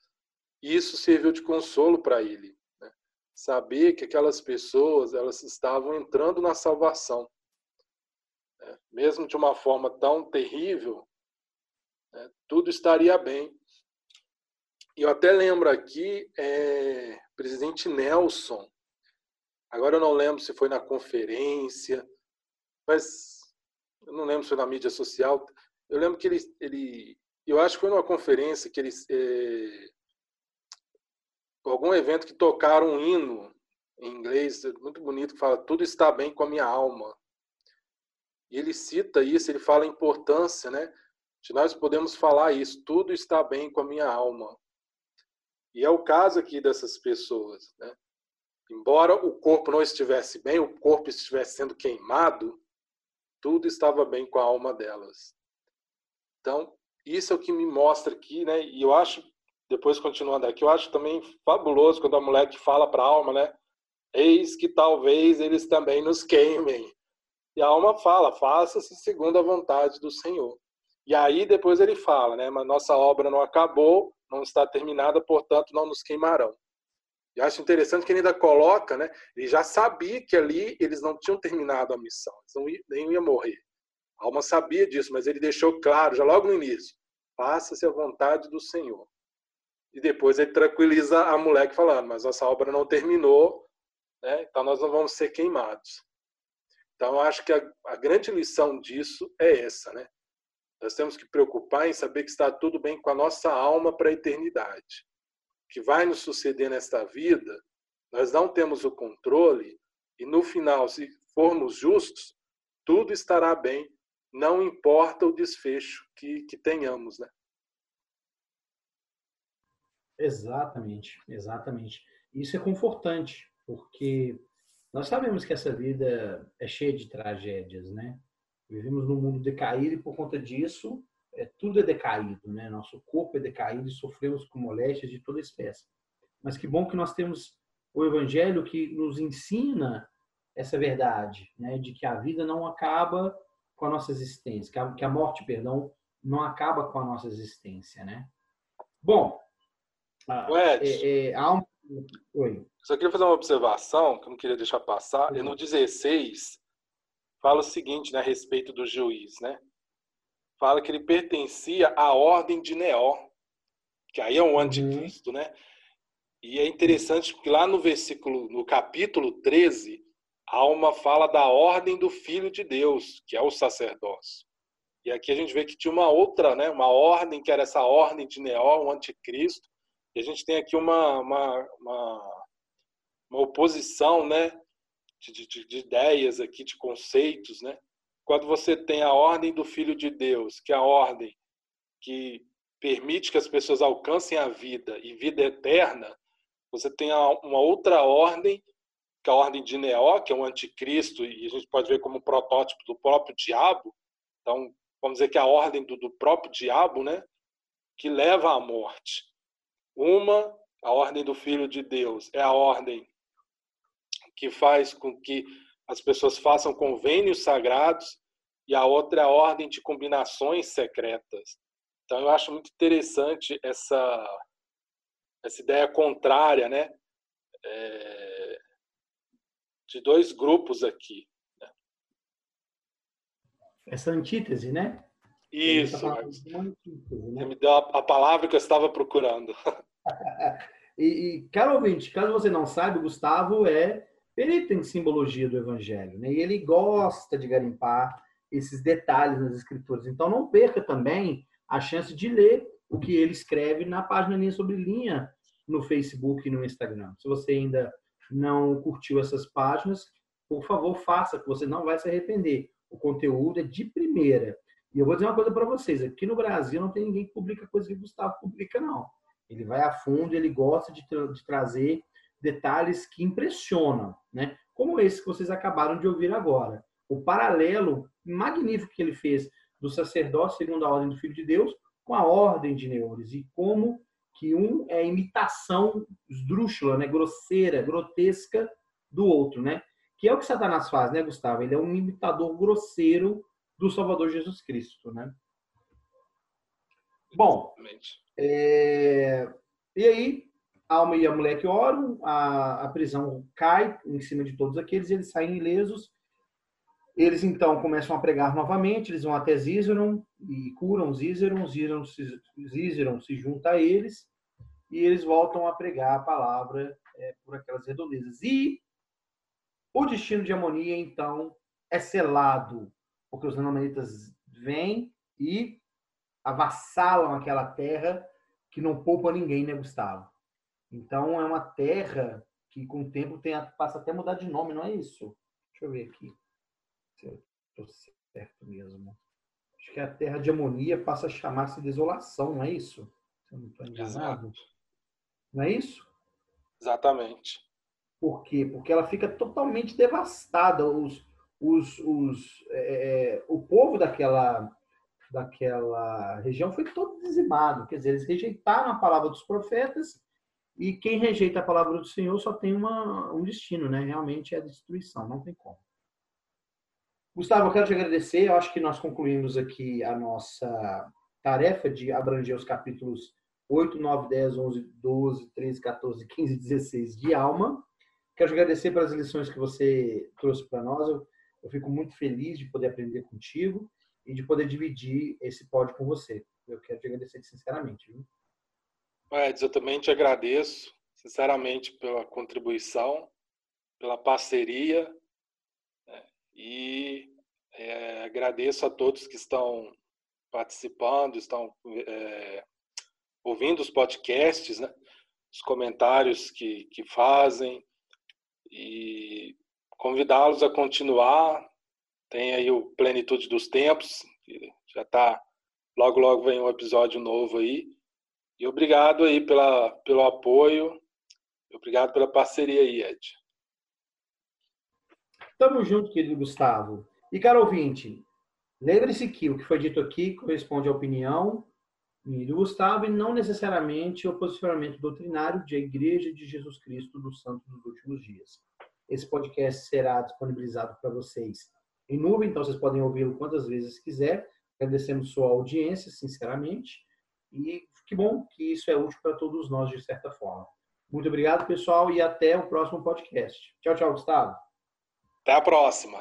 isso serviu de consolo para ele. Né? Saber que aquelas pessoas elas estavam entrando na salvação. Né? Mesmo de uma forma tão terrível, né? tudo estaria bem. Eu até lembro aqui, é, presidente Nelson, agora eu não lembro se foi na conferência, mas eu não lembro se foi na mídia social. Eu lembro que ele, ele eu acho que foi numa conferência que eles, é, algum evento que tocaram um hino em inglês muito bonito que fala tudo está bem com a minha alma. E ele cita isso, ele fala a importância, né? De nós podemos falar isso, tudo está bem com a minha alma. E é o caso aqui dessas pessoas. Né? Embora o corpo não estivesse bem, o corpo estivesse sendo queimado, tudo estava bem com a alma delas. Então, isso é o que me mostra aqui, né? E eu acho depois continuando aqui, eu acho também fabuloso quando a mulher que fala para a alma, né? Eis que talvez eles também nos queimem. E a alma fala, faça-se segundo a vontade do Senhor. E aí depois ele fala, né? Mas nossa obra não acabou, não está terminada, portanto não nos queimarão. E acho interessante que ele ainda coloca, né? Ele já sabia que ali eles não tinham terminado a missão, eles não iam, nem iam morrer. Alma sabia disso, mas ele deixou claro, já logo no início: faça-se a vontade do Senhor. E depois ele tranquiliza a mulher falando: mas nossa obra não terminou, né? então nós não vamos ser queimados. Então, eu acho que a, a grande lição disso é essa, né? Nós temos que preocupar em saber que está tudo bem com a nossa alma para a eternidade que vai nos suceder nesta vida, nós não temos o controle e no final, se formos justos, tudo estará bem, não importa o desfecho que, que tenhamos, né? Exatamente, exatamente. Isso é confortante, porque nós sabemos que essa vida é cheia de tragédias, né? Vivemos num mundo decaído e por conta disso é, tudo é decaído, né? Nosso corpo é decaído e sofremos com moléstias de toda espécie. Mas que bom que nós temos o Evangelho que nos ensina essa verdade, né? De que a vida não acaba com a nossa existência, que a, que a morte, perdão, não acaba com a nossa existência, né? Bom, Ed, é, é, há um... Oi. Só queria fazer uma observação que eu não queria deixar passar. E no 16 fala o seguinte né, a respeito do juiz, né? fala que ele pertencia à ordem de Neó, que aí é um uhum. anticristo, uhum. né? E é interessante porque lá no versículo, no capítulo 13, a alma fala da ordem do Filho de Deus, que é o sacerdócio. E aqui a gente vê que tinha uma outra, né, uma ordem, que era essa ordem de Neó, o anticristo. E a gente tem aqui uma, uma, uma, uma oposição né, de, de, de ideias aqui, de conceitos, né? quando você tem a ordem do Filho de Deus, que é a ordem que permite que as pessoas alcancem a vida e vida eterna, você tem uma outra ordem, que a ordem de Neó, que é um anticristo, e a gente pode ver como protótipo do próprio diabo. Então, vamos dizer que é a ordem do, do próprio diabo, né? Que leva à morte. Uma, a ordem do Filho de Deus, é a ordem que faz com que as pessoas façam convênios sagrados e a outra é a ordem de combinações secretas. Então eu acho muito interessante essa essa ideia contrária, né, é, de dois grupos aqui. Né? Essa antítese, né? Isso. Tá antítese, né? Você me deu a, a palavra que eu estava procurando. e, e, caro ouvinte, caso você não saiba, o Gustavo é perito em simbologia do Evangelho, né? E ele gosta de garimpar esses detalhes nas escrituras. Então, não perca também a chance de ler o que ele escreve na página Linha sobre Linha no Facebook e no Instagram. Se você ainda não curtiu essas páginas, por favor, faça, que você não vai se arrepender. O conteúdo é de primeira. E eu vou dizer uma coisa para vocês: aqui no Brasil não tem ninguém que publica coisa que o Gustavo publica, não. Ele vai a fundo, ele gosta de, tra de trazer detalhes que impressionam, né? Como esse que vocês acabaram de ouvir agora. O paralelo magnífico que ele fez do sacerdócio segundo a ordem do Filho de Deus com a ordem de Neures e como que um é imitação esdrúxula, né, grosseira, grotesca do outro, né? Que é o que Satanás faz, né, Gustavo? Ele é um imitador grosseiro do Salvador Jesus Cristo, né? Bom, é... e aí a alma e a mulher que oram, a, a prisão cai em cima de todos aqueles, e eles saem ilesos. Eles então começam a pregar novamente, eles vão até Zízeron e curam Zízeron, Zízeron se, Zízeron se junta a eles e eles voltam a pregar a palavra é, por aquelas redondezas. E o destino de Amonia, então, é selado, porque os nanamanitas vêm e avassalam aquela terra que não poupa ninguém, né, Gustavo? Então é uma terra que com o tempo tem, passa até a mudar de nome, não é isso? Deixa eu ver aqui se eu estou certo mesmo. Acho que a terra de Amonia passa a chamar-se desolação, não é isso? Se eu não estou enganado. Exato. Não é isso? Exatamente. Por quê? Porque ela fica totalmente devastada. Os, os, os, é, é o povo daquela, daquela região foi todo dizimado. Quer dizer, eles rejeitaram a palavra dos profetas e quem rejeita a palavra do Senhor só tem uma, um destino, né? Realmente é a destruição, não tem como. Gustavo, eu quero te agradecer. Eu acho que nós concluímos aqui a nossa tarefa de abranger os capítulos 8, 9, 10, 11, 12, 13, 14, 15 16 de alma. Quero agradecer pelas lições que você trouxe para nós. Eu, eu fico muito feliz de poder aprender contigo e de poder dividir esse pódio com você. Eu quero te agradecer sinceramente. Edson, eu também te agradeço, sinceramente, pela contribuição, pela parceria? E é, agradeço a todos que estão participando, estão é, ouvindo os podcasts, né? os comentários que, que fazem e convidá-los a continuar. Tem aí o Plenitude dos Tempos, que já está, logo, logo vem um episódio novo aí. E obrigado aí pela, pelo apoio, obrigado pela parceria aí, Ed. Tamo junto, querido Gustavo. E, caro ouvinte, lembre-se que o que foi dito aqui corresponde à opinião do Gustavo e não necessariamente ao posicionamento doutrinário da Igreja de Jesus Cristo dos Santos dos Últimos Dias. Esse podcast será disponibilizado para vocês em nuvem, então vocês podem ouvi-lo quantas vezes quiser. Agradecemos sua audiência, sinceramente, e que bom que isso é útil para todos nós, de certa forma. Muito obrigado, pessoal, e até o próximo podcast. Tchau, tchau, Gustavo. Até a próxima.